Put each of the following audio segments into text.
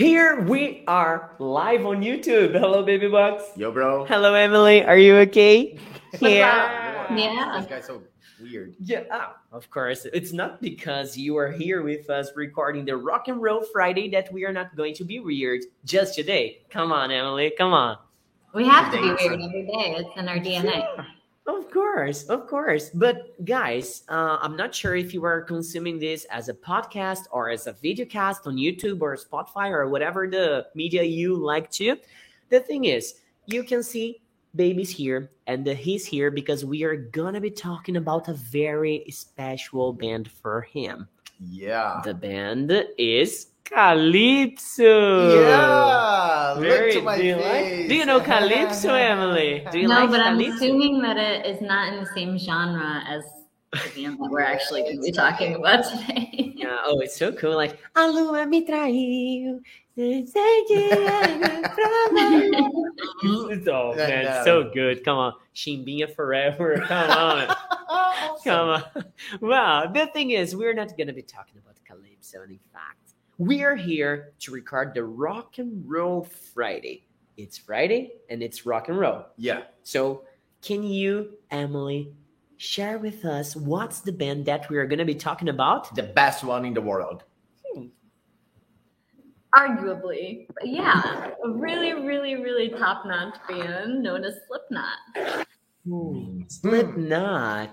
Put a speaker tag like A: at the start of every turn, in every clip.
A: Here we are live on YouTube. Hello, baby bucks.
B: Yo, bro.
A: Hello, Emily. Are you okay?
B: Yeah.
C: Yeah.
B: This guy's so weird.
A: Yeah, ah, of course. It's not because you are here with us recording the Rock and Roll Friday that we are not going to be weird just today. Come on, Emily. Come on.
C: We have to be
B: Thanks.
C: weird every day. It's in our DNA.
A: Of course, of course. But guys, uh, I'm not sure if you are consuming this as a podcast or as a video cast on YouTube or Spotify or whatever the media you like to. The thing is, you can see baby's here and he's here because we are gonna be talking about a very special band for him.
B: Yeah.
A: The band is Calypso.
B: Yeah.
A: Very,
B: Look to my
A: do you
B: face.
A: like? Do you know Calypso, Emily? Do you
C: no,
A: like
C: but I'm assuming that it is not in the same genre as the band that we're actually going to be talking about today.
A: Yeah, oh, it's so cool. Like, a lua me traiu. sei que era pra você." oh, man,
B: Yeah.
A: so good. Come on. Chimbinha forever. Come on. Come on. Well, the thing is, we're not going to be talking about Calypso. In fact, we are here to record the Rock and Roll Friday. It's Friday and it's rock and roll.
B: Yeah.
A: So, can you, Emily, share with us what's the band that we are going to be talking about?
B: The best one in the world.
C: Arguably. But yeah, a really, really, really top notch band known as Slipknot.
A: Hmm. Slipknot.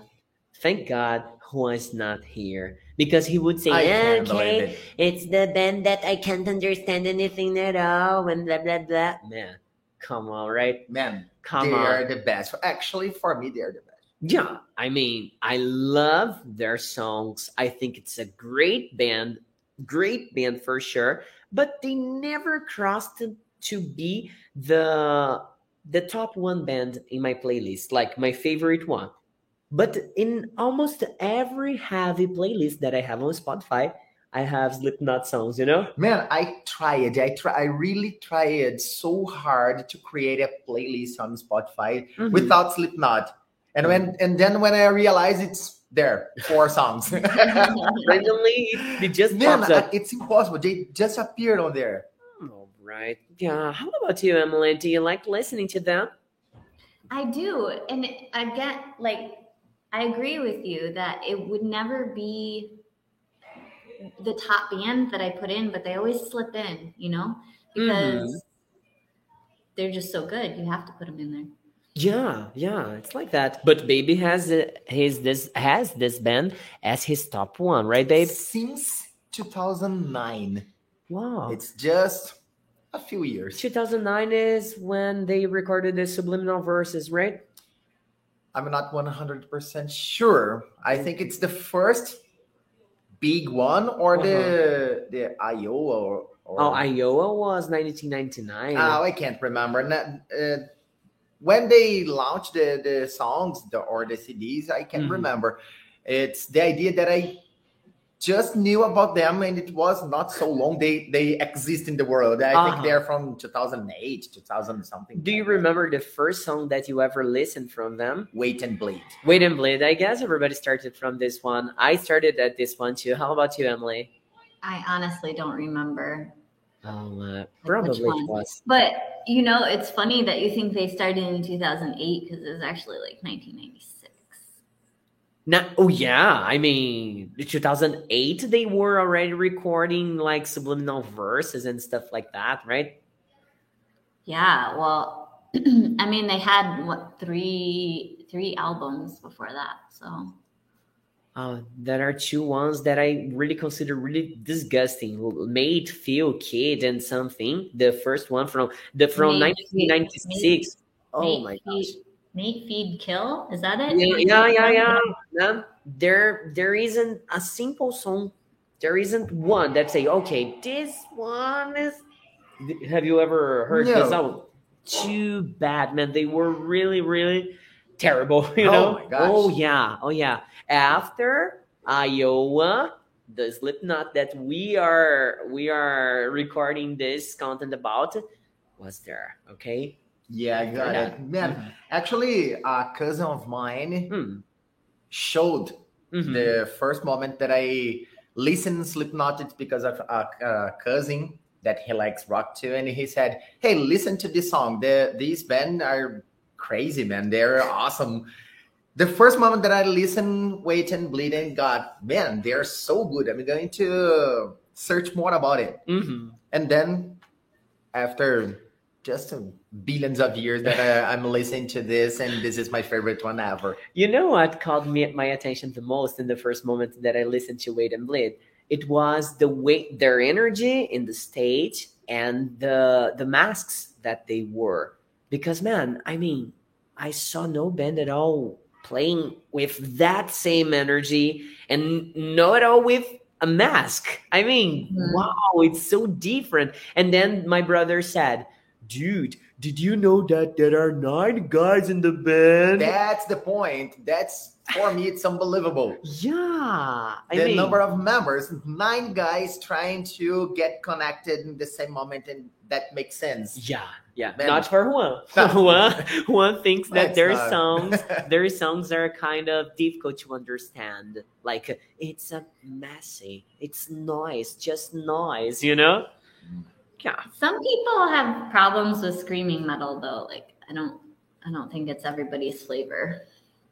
A: Thank God Juan's not here because he would say,
B: I
A: "Okay,
B: it.
A: it's the band that I can't understand anything at all," and blah blah blah. Man, come on, right?
B: Man,
A: Come
B: they
A: on.
B: are the best. Actually, for me, they're the best.
A: Yeah, I mean, I love their songs. I think it's a great band, great band for sure. But they never crossed to, to be the the top one band in my playlist, like my favorite one. But in almost every heavy playlist that I have on Spotify, I have Slipknot songs. You know?
B: Man, I tried. I try. I really tried so hard to create a playlist on Spotify
A: Mhm.
B: without Slipknot. And when and then when I realized it's there, four songs.
A: randomly, it, it just
B: Man,
A: pops up.
B: I- it's impossible. They just appeared on there.
A: All right. Yeah. How about you, Emily? Do you like listening to them?
C: I do. And I get like, I agree with you that it would never be the top band that I put in, but they always slip in, you know, mm-hmm. because they're just so good. You have to put them in there.
A: Yeah, yeah, it's like that. But Baby has his this has this band as his top one, right, babe?
B: Since 2009.
A: Wow.
B: It's just a few years.
A: 2009 is when they recorded the Subliminal Verses, right?
B: I'm not 100% sure. I think it's the first big one or the the Iowa or, or
A: Oh, Iowa was 1999.
B: Oh, I can't remember. Uh, when they launched the, the songs the, or the CDs, I can't
A: Mhm.
B: remember. It's the idea that I just knew about them and it was not so long they they exist in the world. I
A: Uh-huh.
B: think they're from 2008, 2000 something.
A: Do you
B: that.
A: remember the first song that you ever listened from them?
B: Wait and Bleed?
A: Wait and Bleed. I guess everybody started from this one. I started at this one too. How about you, Emily?
C: I honestly don't remember.
A: Oh, uh,
C: which
A: probably it
C: one?
A: was.
C: But you know, it's funny that you think they started in 2008 because it was actually like 1996.
A: No, oh yeah, I mean, 2008 they were already recording like subliminal verses and stuff like that, right?
C: Yeah, well, I mean, they had what three three albums before that, so
A: Uh, there are two ones that I really consider really disgusting. Made Feel Kid and something. The first one from the from
C: Made Feel-
A: 1996. Oh my gosh.
C: Make Feed Kill is that it?
A: Yeah, yeah, yeah, yeah. No, there, there isn't a simple song. There isn't one that say, okay, this one is. Have you ever heard
B: No.
A: this album? Too bad, man. They were really, really terrible. You
B: Oh
A: know?
B: my gosh.
A: Oh yeah, oh yeah. After Iowa, the Slipknot that we are we are recording this content about was there. Okay.
B: Yeah, I got
A: Yeah.
B: it. Man, actually, a cousin of mine
A: Hmm.
B: showed
A: Mhm.
B: the first moment that I listened Slipknot. It's because of a, a cousin that he likes rock too, and he said, "Hey, listen to this song. The these band are crazy, man. They're awesome." The first moment that I listened, Wait and Bleed and God, man, they're so good. I'm going to search more about it.
A: Mhm.
B: And then after just billions of years that I, I'm listening to this, and this is my favorite one ever.
A: You know what caught me my attention the most in the first moment that I listened to Wait and Bleed? It was the way their energy in the stage and the the masks that they wore. Because man, I mean, I saw no band at all playing with that same energy and not at all with a mask. I mean,
C: Mhm.
A: wow, it's so different. And then my brother said, Dude, did you know that there are nine guys in the band?
B: That's the point. That's for me, it's unbelievable.
A: Yeah, I
B: the
A: mean,
B: number of members, nine guys trying to get connected in the same moment, and that makes sense.
A: yeah, yeah.
B: Man.
A: Not for Juan.
B: No.
A: Juan, Juan thinks that
B: That's
A: their
B: not-
A: songs, their songs are kind of difficult to understand. Like it's a messy, it's noise, just noise, you know? Mm. Yeah,
C: Some people have problems with screaming metal though. Like I don't I don't think it's everybody's flavor.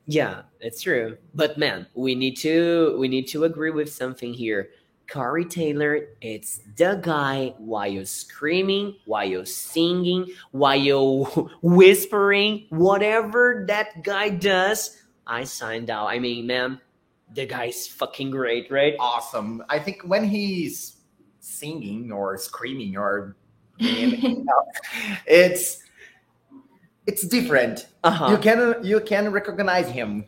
A: yeah, it's true. But man, we need to we need to agree with something here. Corey Taylor, it's the guy while you're screaming, while you're singing, while you're whispering, whatever that guy does, I signed out. I mean, man, the guy's fucking great, right?
B: awesome. I think when he's singing or screaming or it's it's different.
A: Uh-huh.
B: You can you can recognize him.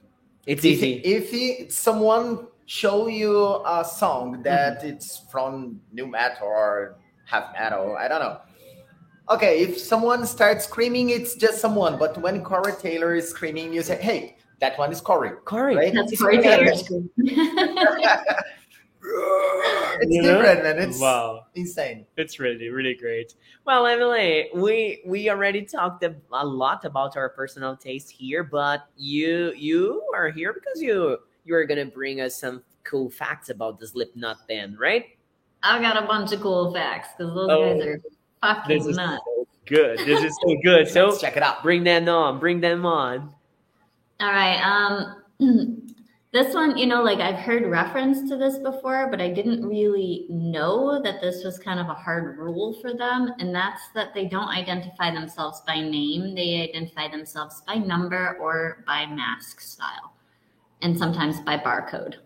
A: it's
B: If,
A: easy.
B: if he, someone show you a song that
A: Mm-hmm.
B: it's from nu metal or half metal, I don't know. Okay, if someone starts screaming, it's just someone. But when Corey Taylor is screaming, you say, "Hey, that one is Corey."
A: Corey,
B: Right?
C: That's
B: It's
C: Corey
B: different.
C: Taylor.
B: It's
A: You know?
B: different, and it's
A: wow.
B: insane.
A: It's really, really great. Well, Emily, we we already talked a, a lot about our personal taste here, but you you are here because you you are gonna bring us some cool facts about the Slipknot band, right?
C: I've got a bunch of cool facts because those
A: Oh,
C: guys are fucking
A: This is
C: nuts.
A: so good. This is so good. So
B: check it out.
A: bring them on. Bring them on.
C: All right. Um, this one, you know, like I've heard reference to this before, but I didn't really know that this was kind of a hard rule for them. And that's that they don't identify themselves by name, they identify themselves by number or by mask style, and sometimes by barcode.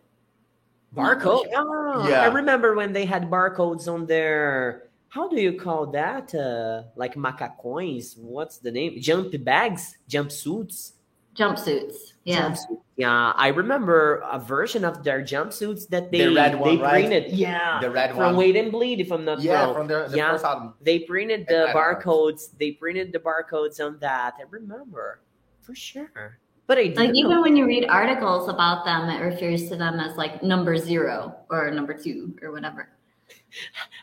A: Barcode. Oh,
B: Yeah.
A: I remember when they had barcodes on their. How do you call that? Uh, like macacões? What's the name? Jump bags, jumpsuits.
C: Jumpsuits. Yeah.
A: Jumpsuit. Yeah, I remember a version of their jumpsuits that they
B: The red one,
A: they
B: right?
A: printed. Yeah,
B: The red one
A: from
B: one.
A: Wait and Bleed, if I'm not
B: yeah,
A: wrong.
B: from the, the
A: Yeah.
B: first album.
A: They printed the
B: I don't know.
A: barcodes. They printed the barcodes on that. I remember for sure. But I
C: Like
A: didn't
C: even
A: know.
C: when you read articles about them, it refers to them as like number zero or number two or whatever.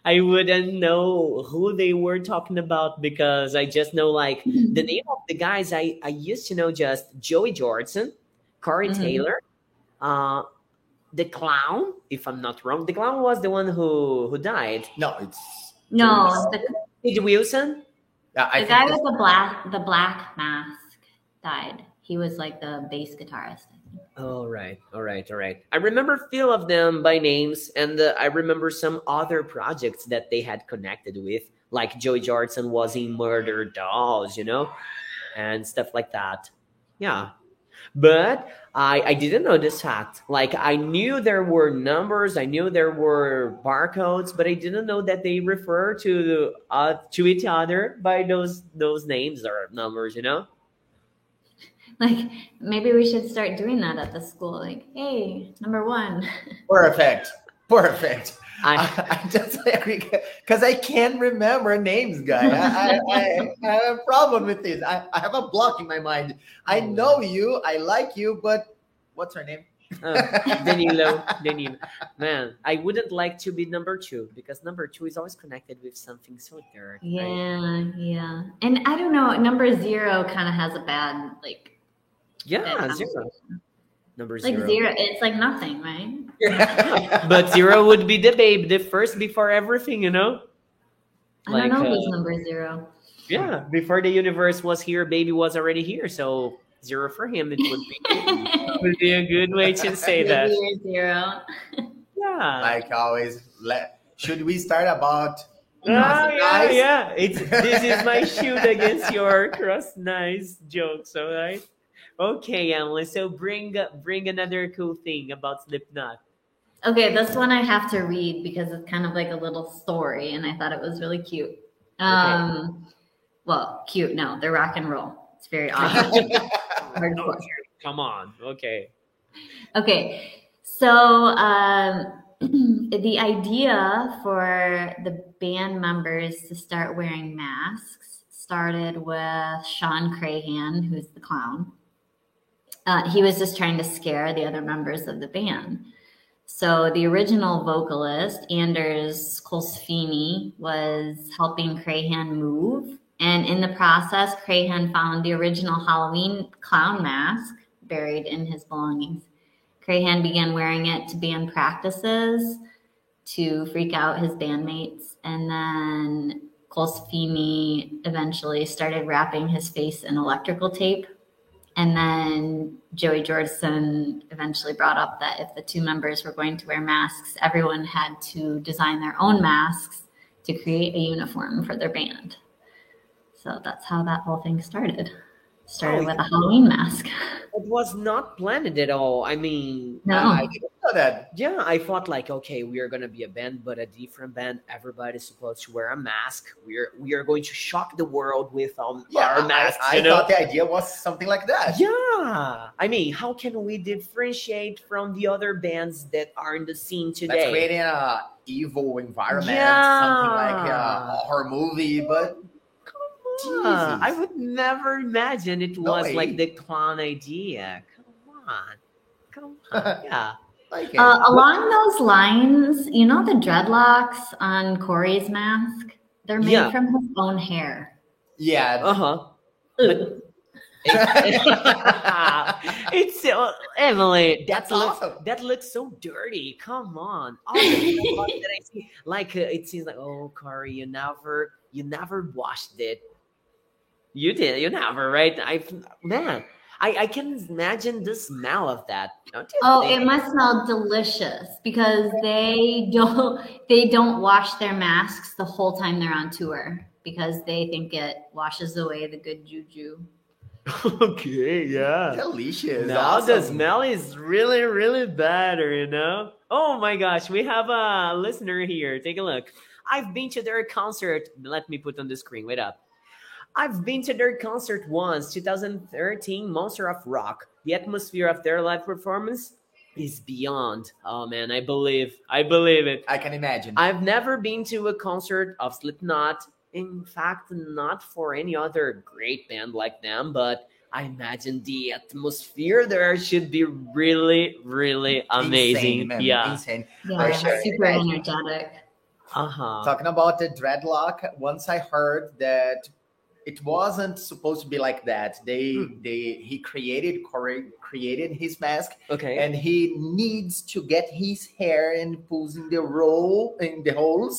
A: I wouldn't know who they were talking about because I just know like the name of the guys. I I used to know just Joey Jordan, Corey
C: Mhm.
A: Taylor, uh, the clown. If I'm not wrong, the clown was the one who who died.
B: No, it's
C: No, the,
A: Wilson.
B: yeah, I
C: the guy with the black the black mask died. He was like the bass guitarist.
A: All right, all right, all right. I remember few of them by names, and uh, I remember some other projects that they had connected with, like Joey Jordison was in Murderdolls, you know, and stuff like that. Yeah, but I I didn't know this fact. Like I knew there were numbers, I knew there were barcodes, but I didn't know that they refer to uh to each other by those those names or numbers. You know.
C: Like maybe we should start doing that at the school. Like, hey, number one.
B: perfect. Perfect.
A: I
B: I, I just agree because I can't remember names, guy. I, I, I, I have a problem with this. I, I have a block in my mind. I know you, I like you, but what's her name?
A: Uh, Danilo, Danilo. Man, I wouldn't like to be number two because number two is always connected with something so dirty. right?
C: Yeah, yeah. And I don't know, number zero kind of has a bad like
A: Yeah,
C: Yeah.
A: zero. Number
C: like
A: zero.
C: zero. It's like nothing, right?
A: But zero would be the babe, the first before everything, you know?
C: I
A: Like,
C: don't know
A: uh,
C: who's number zero.
A: Yeah, before the universe was here, baby was already here. So zero for him. It would be would be a good way to say that.
C: Zero.
A: Yeah.
B: like always, let, should we start about
A: Oh, yeah,
B: Nice.
A: yeah. It's this is my shoot against your cross nice jokes, all right? Okay, Emily. So bring bring another cool thing about Slipknot.
C: Okay, this one I have to read because it's kind of like a little story, and I thought it was really cute. Um, well, cute. No, they're rock and roll. It's very awesome. Hardcore.
A: Come on. Okay.
C: Okay, so um, the idea for the band members to start wearing masks started with Shawn Crahan, who's the clown. Uh, he was just trying to scare the other members of the band. So the original vocalist, Anders Colsefni, was helping Crahan move. And in the process, Crahan found the original Halloween clown mask buried in his belongings. Crahan began wearing it to band practices to freak out his bandmates. And then Colsefni eventually started wrapping his face in electrical tape. And then Joey Jordison eventually brought up that if the two members were going to wear masks, everyone had to design their own masks to create a uniform for their band. So that's how that whole thing started. Started
A: Oh,
C: with a Halloween mask.
A: It was not planned at all. I mean,
C: No.
B: I that.
A: yeah, I thought like, okay, we are gonna be a band, but a different band. Everybody's supposed to wear a mask. We're we are going to shock the world with um,
B: Yeah,
A: our masks.
B: I, I thought the idea was something like that.
A: Yeah, I mean, how can we differentiate from the other bands that are in the scene today?
B: create a evil environment, something like
A: Yeah.
B: a horror movie, but
A: Ah,
B: Jesus.
A: I would never imagine it
B: No
A: was
B: way.
A: like the clown idea. Come on, come on, yeah.
B: Like
C: Uh, along those lines, you know the dreadlocks on Corey's mask? They're made
A: Yeah.
C: from his own hair.
B: yeah.
A: Uh huh. It's so Emily.
B: That's
A: That looks
B: awesome.
A: that looks so dirty. Come on, all the that I see, like uh, it seems like oh, Corey, you never, you never washed it. You did, you never, right? I've man, I, I can imagine the smell of that. Don't you
C: Oh,
A: think?
C: it must smell delicious because they don't they don't wash their masks the whole time they're on tour because they think it washes away the good juju.
A: okay, yeah.
B: Delicious.
A: Now the smell is really, really better, you know? Oh my gosh, we have a listener here. Take a look. I've been to their concert. Let me put on the screen. Wait up. I've been to their concert once, 2013, Monster of Rock. The atmosphere of their live performance is beyond. Oh man, I believe. I believe it.
B: I can imagine.
A: I've never been to a concert of Slipknot. In fact, not for any other great band like them, but I imagine the atmosphere there should be really, really amazing.
B: Insane,
A: yeah.
B: Insane.
C: Yeah,
B: sure.
C: super energetic.
A: Uh huh.
B: Talking about the dreadlock, once I heard that it wasn't supposed to be like that. They
A: Hmm.
B: they he created Corey created his mask
A: Okay.
B: and he needs to get his hair and pulls in the roll in the holes.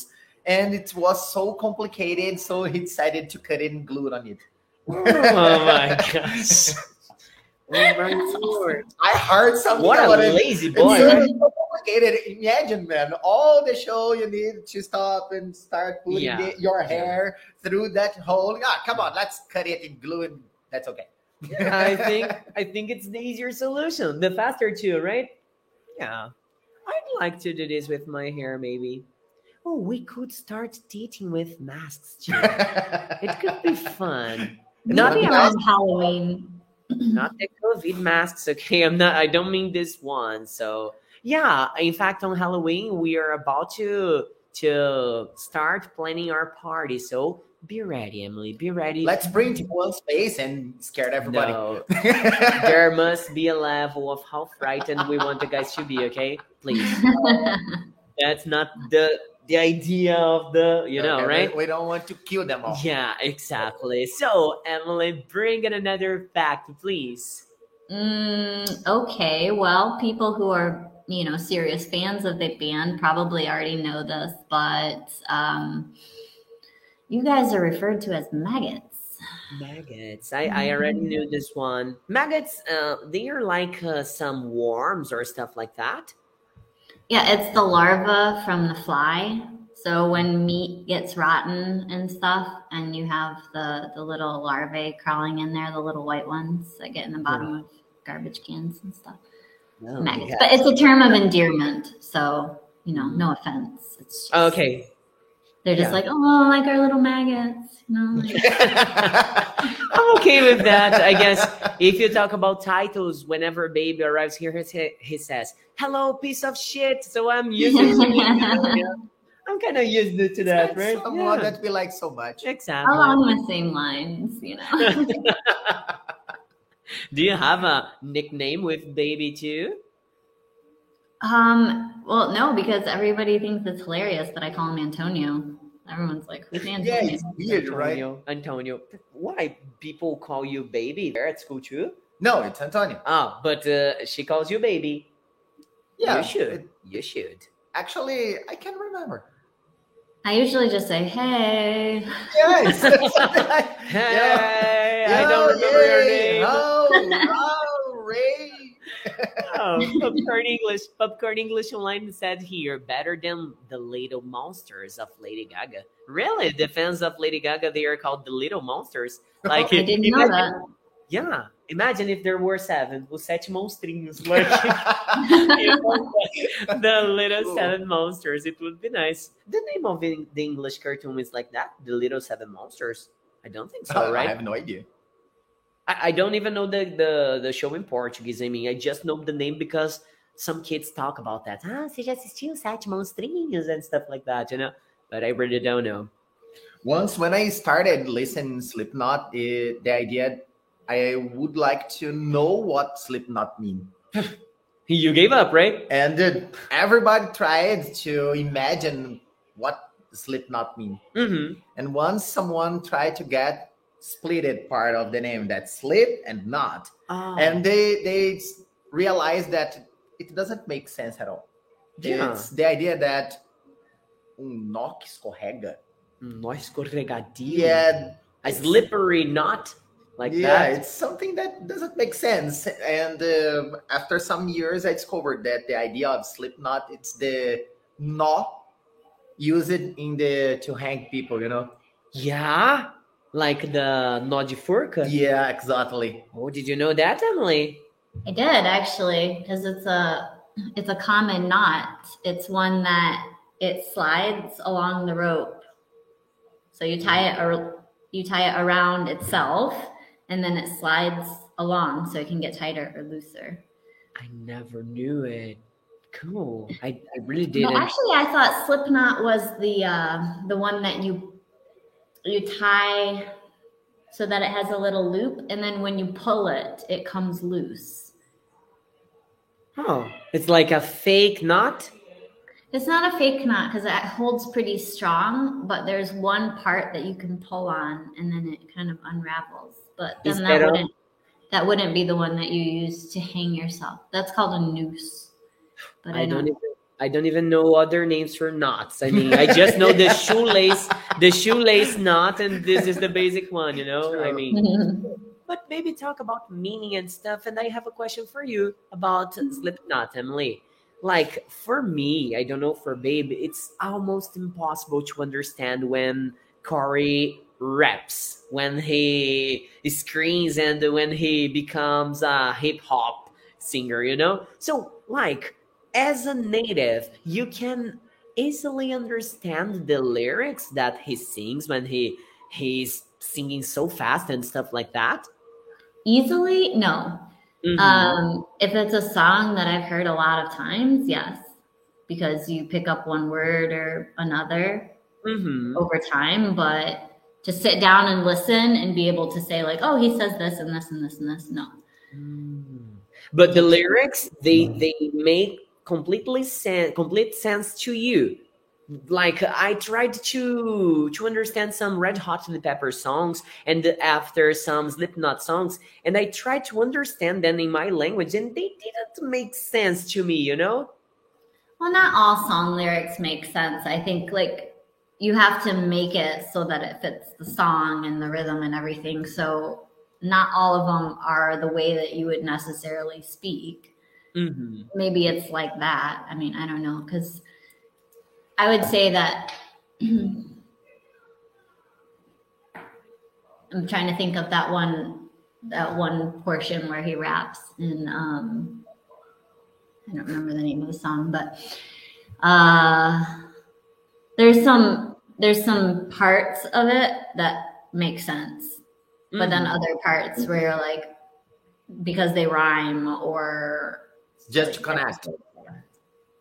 B: And it was so complicated, so he decided to cut it and glue it on it.
A: oh my gosh. Oh my lord.
B: I heard something
A: What a lazy boy.
B: Complicated. Imagine, man, all the show you need to stop and start pulling
A: Yeah.
B: the, your hair through that hole. Ah, come on, let's cut it and glue it. That's okay.
A: I think I think it's the easier solution, the faster too, right? Yeah, I'd like to do this with my hair, maybe. Oh, we could start dating with masks, too. it could be fun. Not
C: around Halloween.
A: not the COVID masks, okay? I'm not. I don't mean this one. So yeah, in fact, on Halloween we are about to to start planning our party. So be ready, Emily. Be ready.
B: let's bring to one space and scare everybody.
A: No, there must be a level of how frightened we want the guys to be. Okay, please. That's not the the idea of the you know
B: Okay, we-
A: right.
B: We, don't want to kill them all.
A: Yeah, exactly. So, Emily, bring in another fact, please.
C: Mm, okay, well, people who are you know serious fans of the band probably already know this, but um, You guys are referred to as maggots.
A: Maggots. I, I already knew this one. Maggots, uh, they are like uh, some worms or stuff like that.
C: Yeah, it's the larva from the fly. So when meat gets rotten and stuff, and you have the the little larvae crawling in there, the little white ones that get in the bottom of garbage cans and stuff.
A: No,
C: maggots.
A: yeah.
C: But it's a term of endearment, so you know, no offense. It's just,
A: Okay.
C: They're just
A: yeah.
C: like, oh, like our little maggots, you know. Like,
A: I'm okay with that. I guess if you talk about titles, whenever a baby arrives here, he, he says, "Hello, piece of shit." So I'm using. I'm kind of used to that, right?
B: Someone
A: Yeah.
B: that we like so much.
A: Exactly.
C: along the same lines, you know.
A: Do you have a nickname with baby too?
C: um, well, no, because everybody thinks it's hilarious that I call him Antonio. Everyone's like, who's Antonio?
B: Yeah, it's weird, right?
A: Antonio. Antonio. Why people call you baby there at school too?
B: No, it's Antonio.
A: Ah, but uh, she calls you baby.
B: Yeah,
A: you should.
B: it-
A: you should.
B: actually, I can't remember.
C: I usually just say, hey.
B: Yeah, it's something like,
A: Hey, I don't remember your name.
B: Oh, oh, Ray.
A: Oh, Popcorn English. Popcorn English Online said here, better than the Little Monsters of Lady Gaga. Really? The fans of Lady Gaga, they are called the Little Monsters. Oh, like,
C: I didn't know that.
A: Yeah. Imagine if there were seven, os sete monstrinhos. Like, the little seven monsters. It would be nice. The name of the the English cartoon is like that, the little seven monsters. I don't think so,
B: uh,
A: right?
B: I have no idea.
A: I, I don't even know the, the the show in Portuguese. I mean, I just know the name because some kids talk about that. Ah, você já assistiu Sete Monstrinhos and stuff like that, you know? But I really don't know.
B: Once when I started listening Slipknot, it, the idea I would like to know what Slipknot mean.
A: You gave up, right?
B: And uh, everybody tried to imagine what Slipknot mean.
A: Mm-hmm.
B: And once someone tried to get splitted part of the name that slip and not,
A: Oh,
B: and they they realized that it doesn't make sense at all.
A: Yeah.
B: It's the idea that um nó que escorrega.
A: nó escorregadio.
B: Yeah,
A: A slippery knot like
B: yeah,
A: that.
B: it's something that doesn't make sense. And uh, after some years, I discovered that the idea of Slipknot it's the nó used in the to hang people. You know?
A: Yeah, like the nó de forca.
B: Yeah, exactly.
A: Oh, did you know that, Emily?
C: I did actually, because it's a it's a common knot. It's one that it slides along the rope. So you tie it or you tie it around itself, and then it slides along so it can get tighter or looser.
A: I never knew it. Cool. I, I really didn't.
C: actually, I thought slip knot was the uh, the one that you you tie so that it has a little loop, and then when you pull it, it comes loose.
A: oh, it's like a fake knot.
C: It's not a fake knot because it holds pretty strong, but there's one part that you can pull on, and then it kind of unravels. But then
A: Is
C: that
A: that
C: wouldn't that wouldn't be the one that you use to hang yourself. That's called a noose. But I,
A: I don't
C: don't.
A: even. I don't even know other names for knots. I mean, I just know the shoelace, the shoelace knot, and this is the basic one. You know, I mean. Mm-hmm. But maybe talk about meaning and stuff. And I have a question for you about mm-hmm. Slipknot, Emily. Like for me, I don't know for Babe, it's almost impossible to understand when Corey raps, when he screams, and when he becomes a hip hop singer. You know, so like as a native, you can easily understand the lyrics that he sings when he he's singing so fast and stuff like that.
C: Easily, no.
A: Mhm.
C: Um, if it's a song that I've heard a lot of times, yes, because you pick up one word or another
A: Mhm.
C: over time. But to sit down and listen and be able to say like, oh, he says this and this and this and this, no.
A: Mm. But the lyrics they they make completely sense complete sense to you. Like I tried to to understand some Red Hot Chili Pepper songs and after some Slipknot songs, and I tried to understand them in my language, and they didn't make sense to me. You know?
C: Well, not all song lyrics make sense. I think like you have to make it so that it fits the song and the rhythm and everything. So not all of them are the way that you would necessarily speak.
A: Mhm.
C: Maybe it's like that. I mean, I don't know because I would say that I'm trying to think of that one that one portion where he raps and um I don't remember the name of the song, but uh there's some there's some parts of it that make sense. But then
A: Mhm.
C: other parts where you're like because they rhyme or
B: Just to connect.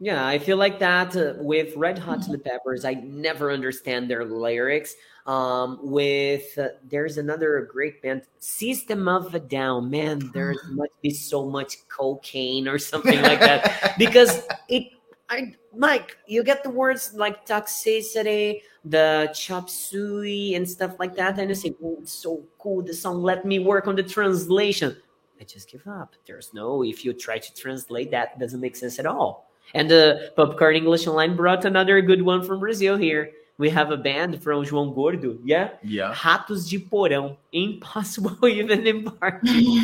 A: Yeah, I feel like that uh, with Red Hot Chili Peppers. I never understand their lyrics. Um, with uh, there's another great band, System of a Down. Man, there must be so much cocaine or something like that because it. I Mike, you get the words like toxicity, the chop suey, and stuff like that, and you say, "Oh, it's so cool! The song. Let me work on the translation." I just give up. There's no. If you try to translate that, it doesn't make sense at all. And the Popcorn English Online brought another good one from Brazil here. We have a band from João Gordo, yeah?
B: Yeah.
A: Ratos de Porão. Impossible even in party.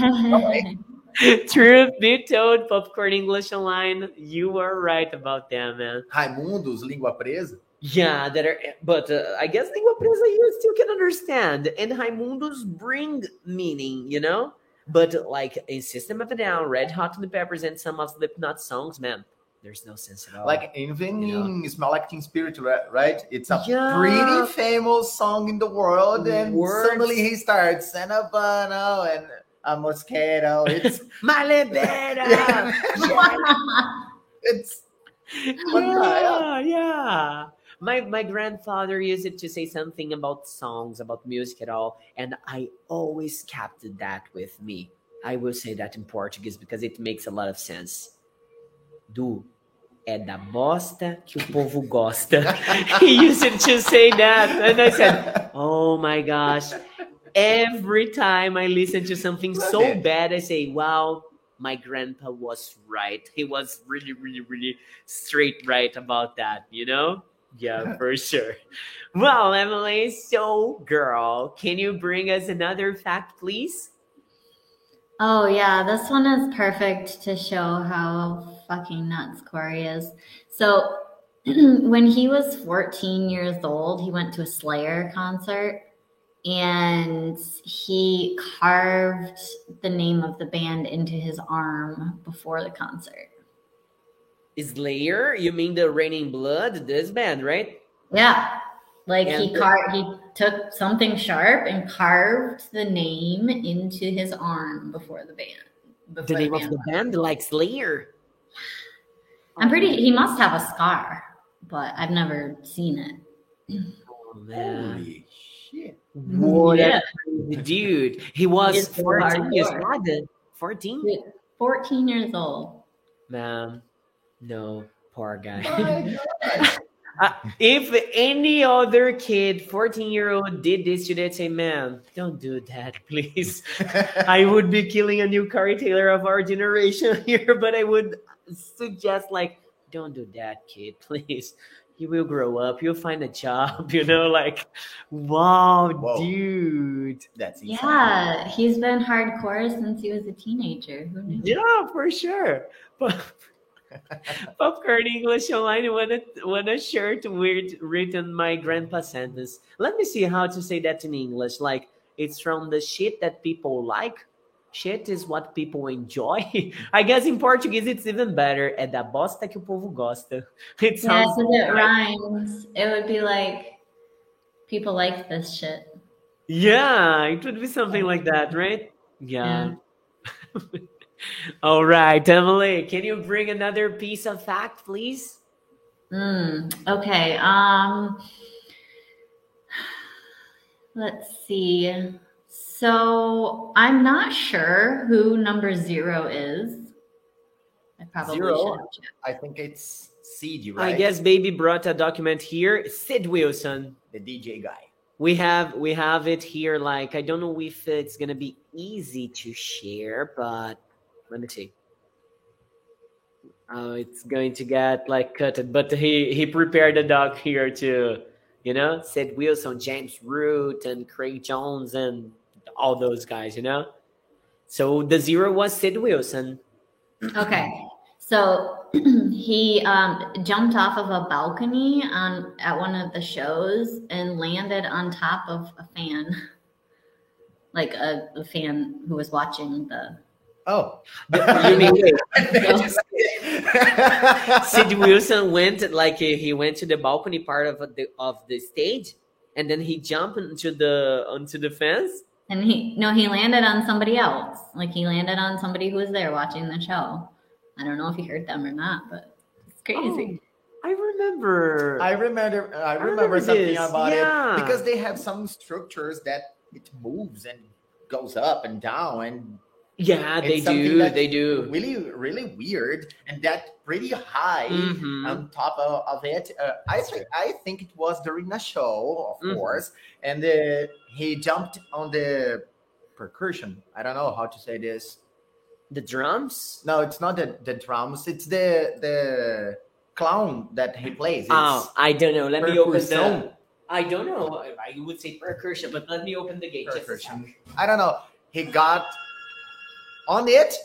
A: Truth be told, Popcorn English Online, you are right about them, man.
B: Raimundos, língua presa.
A: Yeah, that are, but uh, I guess Língua Presa you still can understand. And Raimundos bring meaning, you know? But like in System of a Down, Red Hot the Peppers, and some of Slipknot songs, man, there's no sense at all.
B: Like even
A: You know?
B: Smell Like Teen Spirit, ri- right? It's a
A: Yeah.
B: pretty famous song in the world, and
A: Words.
B: suddenly he starts and a bano and a mosquito. It's
A: My libera!
B: it's What the
A: yeah, yeah. My my grandfather used it to say something about songs, about music at all, and I always kept that with me. I will say that in Portuguese because it makes a lot of sense. Do é da bosta que o povo gosta. he used it to say that, and I said, "Oh my gosh!" Every time I listen to something so bad, I say, "Wow, my grandpa was right. He was really, really, really straight right about that, you know? Yeah, for sure. Well, Emily, so girl, can you bring us another fact, please?
C: Oh yeah, this one is perfect to show how fucking nuts Corey is. So when he was 14 years old, he went to a Slayer concert and he carved the name of the band into his arm before the concert.
A: Slayer? You mean the Raining Blood? This band, right?
C: Yeah. Like he
A: And-
C: car he took something sharp and carved the name into his arm before the band.
A: The name of
C: band
A: the
C: left.
A: band, like Slayer.
C: I'm pretty. He must have a scar, but I've never seen it.
A: Oh, man.
B: holy shit.
A: What
C: Yeah.
A: a dude. He was
C: It's
A: 14 years old. 14?
C: 14 years old.
A: Man, no, poor guy.
B: My God.
A: Uh, if any other kid, 14 year old, did this today, I'd say, man, don't do that, please. I would be killing a new Corey Taylor of our generation here, but I would suggest, like, don't do that, kid, please. You will grow up, you'll find a job, you know, like, wow,
B: Whoa.
A: dude.
B: That's insane.
C: Yeah, he's been hardcore since he was a teenager. Who knew?
A: Yeah, for sure. But Popcorn English Online want a, want a shirt with written my grandpa sentence. Let me see how to say that in English. Like it's from the shit that people like. Shit is what people enjoy. I guess in Portuguese it's even better. É da bosta que o povo gosta. It
C: Yeah,
A: sounds
C: because it rhymes. It would be like people like this shit.
A: Yeah, it would be something like that, right? Yeah. All right, Emily, can you bring another piece of fact, please?
C: Mm, okay. Um let's see. So I'm not sure who number zero is. I probably
B: Zero?
C: should have checked.
B: I think it's CD,
A: I guess baby brought a document here. Sid Wilson.
B: the DJ guy.
A: We have we have it here. Like I don't know if it's gonna be easy to share, but see. Oh, it's going to get like cut. But he he prepared a doc here to You know, Sid Wilson, James Root, and Craig Jones, and all those guys. You know, so the zero was Sid Wilson.
C: Okay. So he um, jumped off of a balcony on at one of the shows and landed on top of a fan, like a, a fan who was watching the.
B: Oh,
A: You mean Sid Wilson went like he he went to the balcony part of the of the stage, and then he jumped into the onto the fence.
C: And he no, he landed on somebody else. Like he landed on somebody who was there watching the show. I don't know if he hurt them or not, but it's crazy.
A: Oh, I remember.
B: I remember. I remember,
A: remember
B: something
A: this,
B: about
A: yeah.
B: it because they have some structures that it moves and goes up and down and
A: yeah, they
B: it's something
A: do. They do.
B: really really weird and that pretty high
A: Mhm.
B: on top of, of it. Uh, I think I think it was during a show, of
A: Mhm.
B: course, and uh, he jumped on the percussion. I don't know how to say this.
A: The drums.
B: No, it's not the, the drums. It's the the clown that he plays. It's
A: Oh, I don't know. Let me open the. I don't know. I I would say percussion, but let me open the gate.
B: Percussion.
A: sec.
B: I don't know. He got on it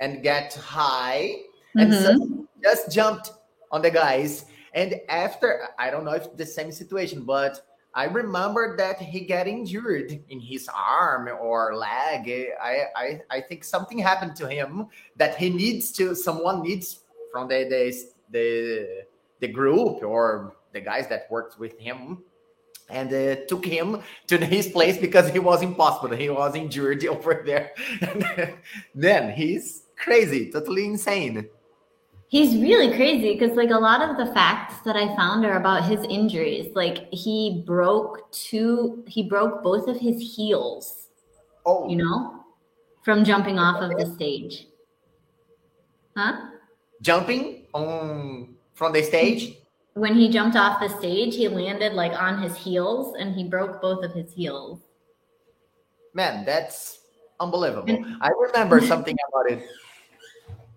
B: and get high and
C: Mhm.
B: so just jumped on the guys. And after, I don't know if the same situation, but I remember that he got injured in his arm or leg. I, I, I think something happened to him that he needs to, someone needs from the, the, the, the group or the guys that worked with him and uh, took him to his place because he was impossible. He was injured over there. then he's crazy, totally insane.
C: He's really crazy because, like, a lot of the facts that I found are about his injuries. Like, he broke two, he broke both of his heels,
B: Oh,
C: you know, from jumping off of the stage. Huh?
B: jumping on from the stage.
C: When he jumped off the stage, he landed like on his heels and he broke both of his heels.
B: Man, that's unbelievable. I remember something about it.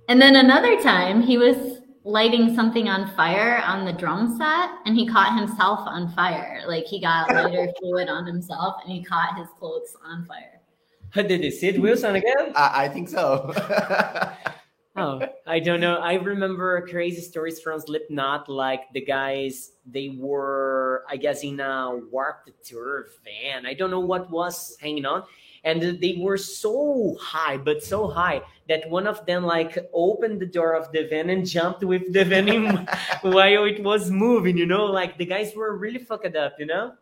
C: And then another time, he was lighting something on fire on the drum set and he caught himself on fire. Like, he got lighter fluid on himself and he caught his clothes on fire.
A: Did they Sid Wilson again?
B: I, I think so.
A: Oh, I don't know. I remember crazy stories from Slipknot. Like the guys, they were, I guess, in a warped tour van. I don't know what was hanging on, and they were so high, but so high that one of them like opened the door of the van and jumped with the van in, while it was moving. You know, like the guys were really fucked up. You know,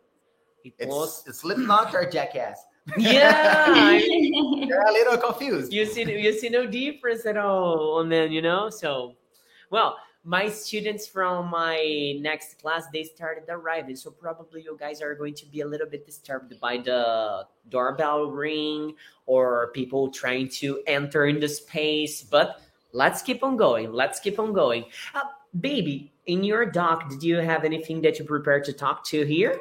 A: it was
B: it's Slipknot or Jackass.
A: Yeah.
B: They're a little confused.
A: you see you see no difference at all on them you know so well my students from my next class they started arriving so probably you guys are going to be a little bit disturbed by the doorbell ring or people trying to enter in the space but let's keep on going let's keep on going uh, baby in your doc did you have anything that you prepared to talk to here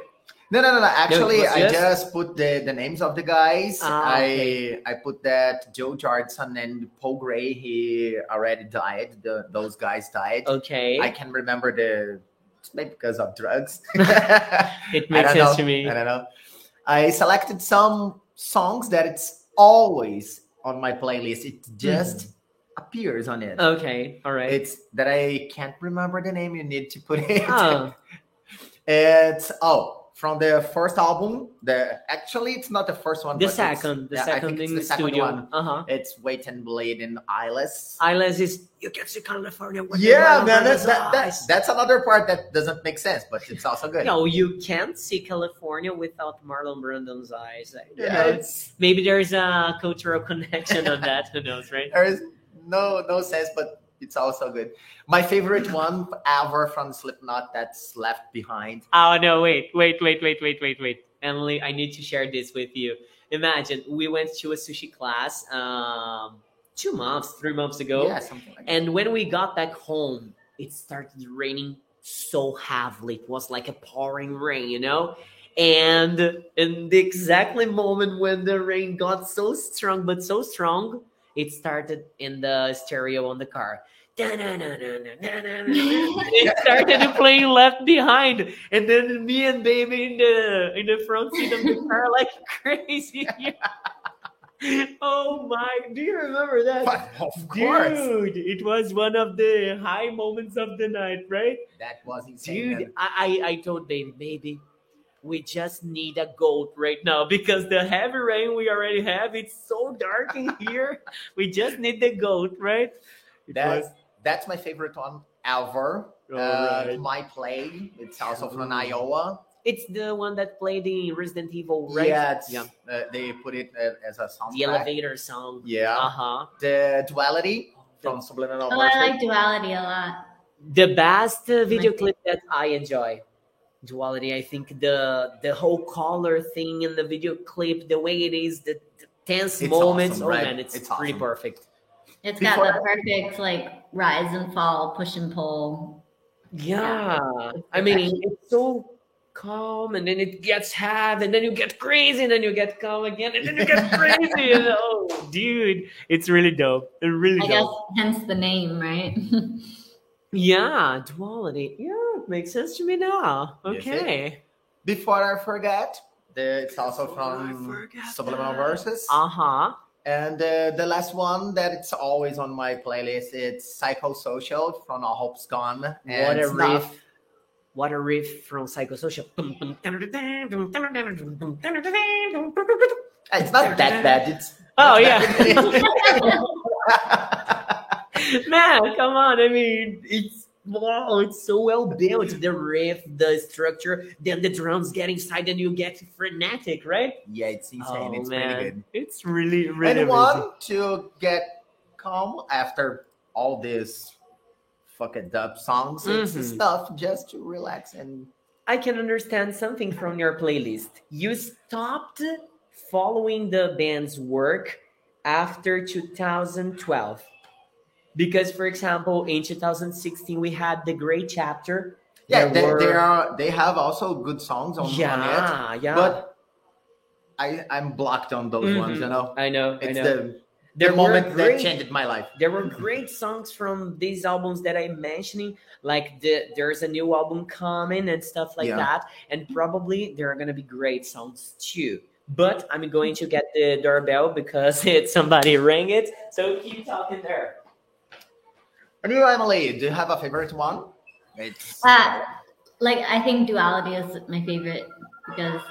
B: No, no, no, no. Actually,
A: was
B: I
A: just-
B: just put the, the names of the guys.
A: Ah, okay.
B: I I put that Joe Jordison and Paul Gray. He already died. The, those guys died.
A: okay
B: I can remember the maybe because of drugs.
A: it makes sense
B: know.
A: to me
B: I don't know. I selected some songs that it's always on my playlist. It just appears on it.
A: okay all right
B: It's that I can't remember the name. You need to put it.
A: Oh.
B: It's oh from the first album. The actually it's not the first one.
A: The
B: but
A: second, the
B: yeah,
A: second
B: think it's
A: in
B: the second
A: studio.
B: one.
A: Uh huh.
B: It's Wait and Bleed in Eyeless.
A: Eyeless is you can see California.
B: yeah, man,
A: that's,
B: that,
A: his
B: that, that, that's another part that doesn't make sense, but it's also good.
A: No, you can't see California without Marlon Brando's eyes.
B: Yeah,
A: Maybe there's a cultural connection on that. Who knows, right?
B: there is no no sense, but it's also good. My favorite one ever from Slipknot that's left behind.
A: Oh no! Wait, wait, wait, wait, wait, wait, wait. Emily, I need to share this with you. Imagine we went to a sushi class um, two months, three months ago.
B: Yeah, something like that.
A: And when we got back home, it started raining so heavily. It was like a pouring rain, you know? And in the exactly moment when the rain got so strong, but so strong, it started in the stereo on the car. it started to play left behind and then me and baby in the in the front seat of the car like crazy oh my do you remember that
B: But of course,
A: dude it was one of the high moments of the night right
B: that was insane.
A: dude. I, I i told baby baby we just need a goat right now because the heavy rain we already have it's so dark in here we just need the goat right It
B: That,
A: was-
B: that's my favorite one ever.
A: All
B: uh,
A: right.
B: My Plague. It's also from Iowa.
A: It's the one that played in Resident Evil, right?
B: Yeah, it's,
A: yeah.
B: Uh, they put it uh, as a soundtrack.
A: The elevator song.
B: Yeah.
A: Uh huh.
B: The duality from Subliminal
C: Oh, I like duality a lot.
A: The best uh, video clip that I enjoy. Duality. I think the the whole color thing in the video clip, the way it is, the, the tense
B: It's
A: moments.
B: awesome,
A: oh
B: right?
A: man, it's,
B: It's
A: pretty
B: awesome.
A: perfect.
C: It's
B: Before-
C: got the perfect like rise and fall, push and pull.
A: Yeah.
C: It's
A: I mean, it's so calm, and then it gets hard, and then you get crazy, and then you get calm again, and then you get crazy. and, oh, dude, it's really dope. It really
C: I guess hence the name, right?
A: Yeah, duality. Yeah, it makes sense to me now.
B: Yes,
A: Okay.
B: Before I forget, the, it's also from Subliminal. Verses.
A: Uh huh.
B: And uh, the last one that it's always on my playlist, it's Psychosocial from All Hope's Gone.
A: What a riff. What a riff from Psychosocial.
B: It's not that bad. It's
A: Oh, yeah. Man, come on. I mean, it's wow, it's so well built. The riff, the structure, then the drums get inside and you get frenetic, right?
B: yeah, it's insane.
A: Oh,
B: it's
A: man.
B: really good.
A: It's really, really
B: and
A: amazing.
B: one to get calm after all this fucking dub songs and
A: Mhm.
B: stuff, just to relax and
A: I can understand something from your playlist. You stopped following the band's work after 2012. Because, for example, in 2016, we had the Gray Chapter.
B: yeah,
A: There
B: they,
A: were-
B: they are they have also good songs on, on it.
A: yeah, yeah.
B: But I I'm blocked on those ones,
A: Mhm.
B: you know.
A: I know, I know.
B: the,
A: there
B: the moment that changed my life.
A: there were great songs from these albums that I'm mentioning, like the there's a new album coming and stuff like
B: Yeah.
A: that, and probably there are gonna be great songs too. But I'm going to get the doorbell because it's somebody rang it. So keep talking there.
B: And you, Emily, do you have a favorite one? It's
C: Uh, like I think duality is my favorite because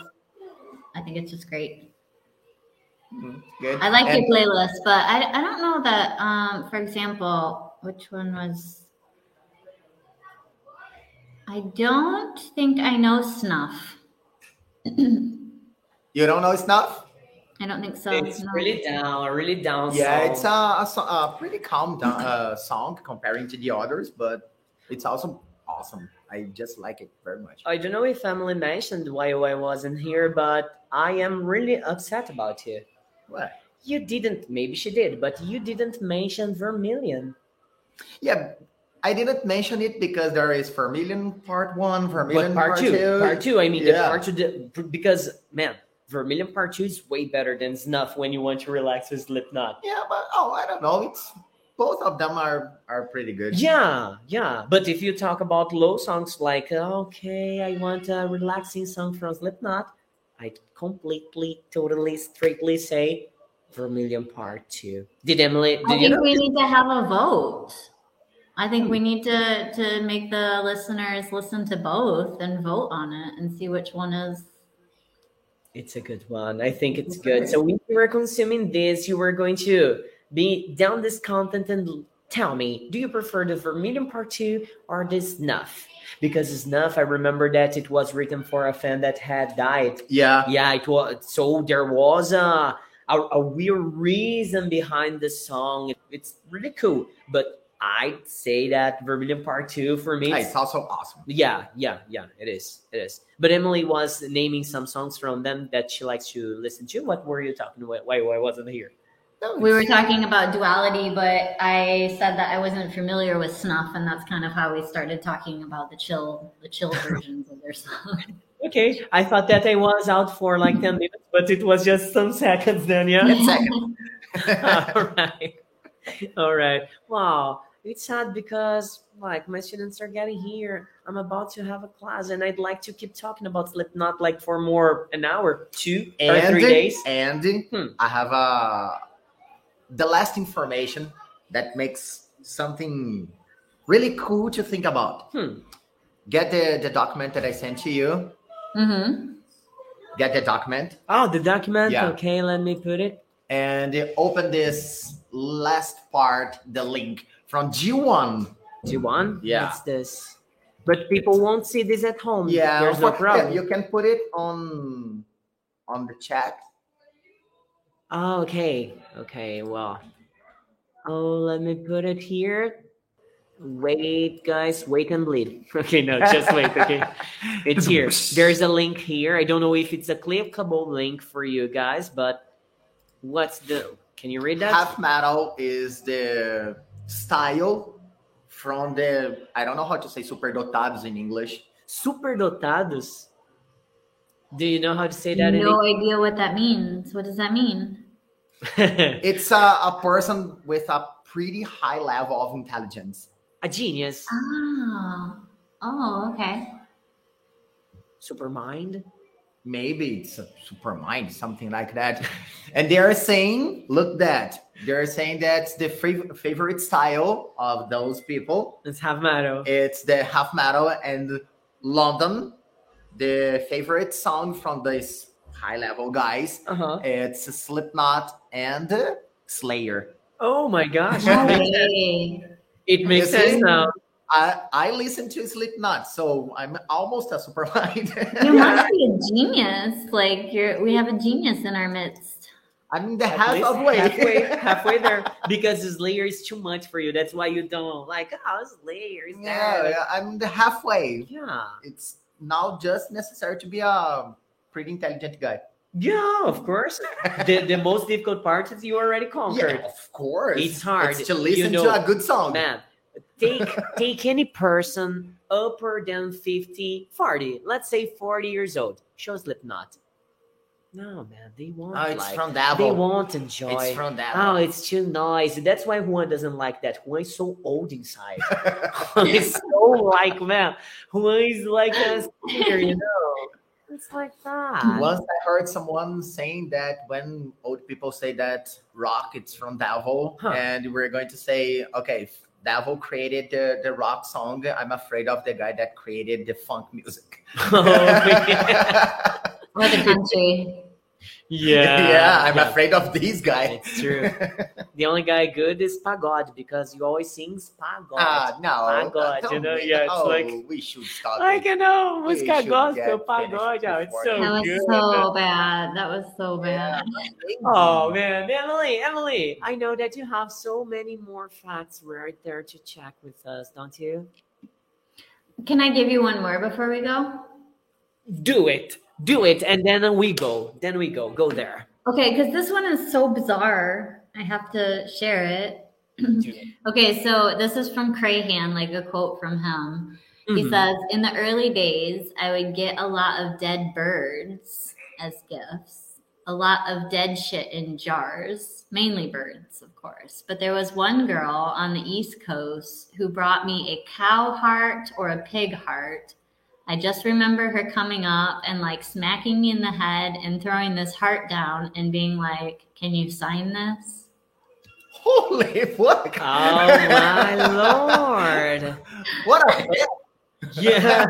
C: I think it's just great.
B: mm, good.
C: I like
B: And-
C: your playlist, but I, I don't know that. Um, for example, which one was? I don't think I know snuff.
B: You don't know Snuff?
C: Don't think so.
A: It's
C: no.
A: really down, really down.
B: Yeah,
A: song.
B: it's a, a, a pretty calm down, uh, song comparing to the others, but it's also awesome. I just like it very much.
A: I don't know if Emily mentioned why I wasn't here, but I am really upset about you.
B: What?
A: You didn't, maybe she did, but you didn't mention Vermilion.
B: Yeah, I didn't mention it because there is Vermilion Part One, Vermilion
A: But part, two, part two, I mean, the
B: Yeah.
A: part two, because man, Vermilion part two is way better than Snuff when you want to relax with Slipknot.
B: Yeah, but oh, I don't know. It's both of them are are pretty good.
A: Yeah, yeah. But if you talk about low songs like, okay, I want a relaxing song from Slipknot, I completely, totally, strictly say Vermilion Part 2. Did Emily,
C: I
A: did you
C: think
A: know?
C: we need to have a vote. I think we hmm. need to to make the listeners listen to both and vote on it and see which one is.
A: It's a good one. I think it's good. So when you were consuming this, you were going to be down this content and tell me, do you prefer the Vermilion Part 2 or the Snuff? Because Snuff, I remember that it was written for a fan that had died
B: Yeah,
A: yeah it was so there was a a, a real reason behind the song it's really cool but i'd say that vermilion part two for me
B: it's also awesome.
A: yeah yeah yeah it is it is. But emily was naming some songs from them that she likes to listen to. What were you talking about? Why, why wasn't here?
B: No,
C: We were talking about duality, but I said that I wasn't familiar with snuff, and that's kind of how we started talking about the chill, the chill versions of their song.
A: okay i thought that i was out for like 10 minutes but it was just some seconds then yeah?
B: Ten seconds.
A: all right. All right. Wow it's sad because like my students are getting here. I'm about to have a class, and I'd like to keep talking about Slipknot like for more an hour, two or
B: and
A: three days.
B: and
A: Hmm.
B: I have a the last information that makes something really cool to think about.
A: Hmm.
B: Get the, the document that I sent to you.
C: Mm-hmm.
B: Get the document
A: Oh, the document.
B: Yeah.
A: Okay, let me put it.
B: and open this last part, the link from G1.
A: G1?
B: Yeah.
A: What's this? But people won't see this at home.
B: Yeah,
A: there's no
B: for-
A: problem.
B: You can put it on on the chat.
A: Oh, okay. Okay, well. Oh, let me put it here. Wait, guys, wait and bleed. Okay, no, just wait. Okay, it's here. There's a link here. I don't know if it's a clickable link for you guys, but what's the? Can you read that?
B: Half metal is the style from the I don't know how to say superdotados in English.
A: Superdotados. Do you know how to say that
C: No idea what that means. What does that mean?
B: It's a, a person with a pretty high level of intelligence.
A: a genius?
C: Oh. Oh, okay.
A: Super mind.
B: Maybe it's a super mind, something like that. And they are saying, look that they're saying that's the fav- favorite style of those people.
A: Let's have
B: It's the half metal and London. The favorite song from these high level guys.
A: Uh huh.
B: It's Slipknot and Slayer.
A: Oh my gosh. It makes sense.
C: way.
A: It makes
B: You see?
A: sense now.
B: I I listen to Slipknot, so I'm almost a super mind.
C: You must be a genius. Like you're we have a genius in our midst.
B: I'm the half
A: least
B: of
A: halfway, halfway there. Because this layer is too much for you. That's why you don't like. Oh, this layer is
B: yeah,
A: there.
B: yeah, I'm the halfway.
A: Yeah,
B: It's now just necessary to be a pretty intelligent guy.
A: yeah. Of course. the the most difficult part is you already conquered.
B: Yeah, of course.
A: It's hard,
B: It's to
A: you
B: listen
A: know.
B: to a good song.
A: Man, take take any person upper than 50, 40, let's say 40 years old. Show Slipknot. No, man, they won't
B: Oh, it's
A: like.
B: from
A: They won't enjoy.
B: It's from Davil.
A: Oh, it's too noisy. That's why Juan doesn't like that. Juan is so old inside. Juan is so like man. Juan is like a singer, you know. It's like that.
B: Once I heard someone saying that when old people say that rock, it's from Davil,
A: Huh.
B: and we're going to say, okay, if Davil created the, the rock song. I'm afraid of the guy that created the funk music.
A: Oh, yeah.
C: Or the country.
B: Yeah, yeah, I'm afraid of these guys.
A: It's true. The only guy good is Pagod because he always sings Pagod.
B: Ah, no.
A: My you know,
B: we-
A: yeah, it's
B: oh,
A: like-
B: we should stop.
A: Like
B: it.
A: you know,
B: We
A: música
B: should
A: gospel,
B: get
A: pagode.
B: finished
A: Oh, it's
B: before
A: so
C: That was
A: good.
C: so bad. That was so bad.
A: Oh man, Emily, Emily, I know that you have so many more facts right there to check with us, don't you?
C: Can I give you one more before we go?
A: Do it, do it, and then we go. Then we go. Go there.
C: Okay, because this one is so bizarre. I have to share it. Okay, so this is from Crahan, like a quote from him. He
A: Mhm.
C: says, In the early days, I would get a lot of dead birds as gifts, a lot of dead shit in jars, mainly birds, of course. But there was one girl on the East Coast who brought me a cow heart or a pig heart. I just remember her coming up and like smacking me in the head and throwing this heart down and being like, Can you sign this?
B: Holy fuck!
A: Oh my lord!
B: what a
A: Yeah.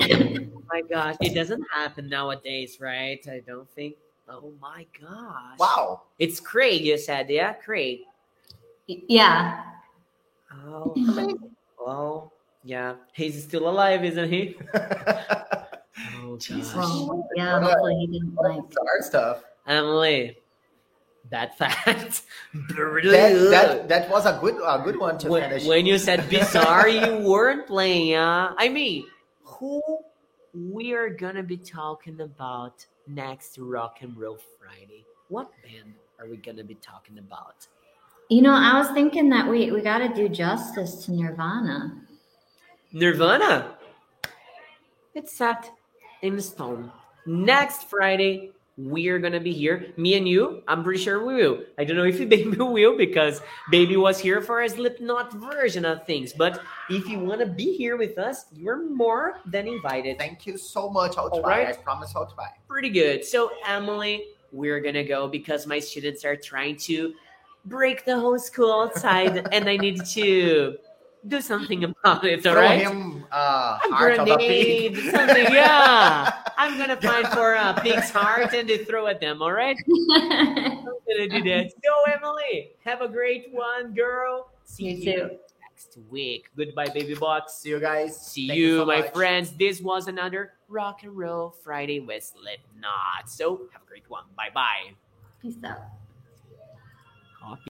A: Oh my gosh, it doesn't happen nowadays, right? I don't think. Oh my gosh!
B: wow.
A: It's Craig. You said, yeah, Craig.
C: Yeah.
A: Oh, well, yeah, he's still alive, isn't he? Oh,
B: Jesus.
A: gosh.
C: Well, yeah, hopefully he didn't like.
B: Bizarre stuff.
A: Emily, that fact.
B: That, that that was a good a good one to
A: when,
B: finish.
A: when you said bizarre, you weren't playing. Uh, I mean, who we are gonna be talking about next Rock and Roll Friday? What band are we gonna be talking about?
C: You know, I was thinking that we we got to do justice to Nirvana.
A: Nirvana. It's set in stone. Next Friday, we're gonna be here. Me and you, I'm pretty sure we will. I don't know if baby will because baby was here for a Slipknot version of things. But if you wanna be here with us, you're more than invited.
B: Thank you so much. I'll
A: All
B: try.
A: right.
B: I promise I'll try.
A: Pretty good. So Emily, we're gonna go because my students are trying to break the whole school outside, and I need to do something about it. All
B: Throw
A: right.
B: him uh,
A: a
B: heart a
A: grenade,
B: pig.
A: something. Yeah, I'm gonna find for a pig's heart and to throw at them. All right, I'm gonna do that. So Emily, have a great one, girl. See
C: You
A: you,
C: too.
A: next week. Goodbye, baby box.
B: See you guys.
A: See
B: Thank
A: you,
B: so
A: my
B: much.
A: friends. This was another Rock and Roll Friday with Slipknot. So have a great one. Bye bye.
C: Peace out.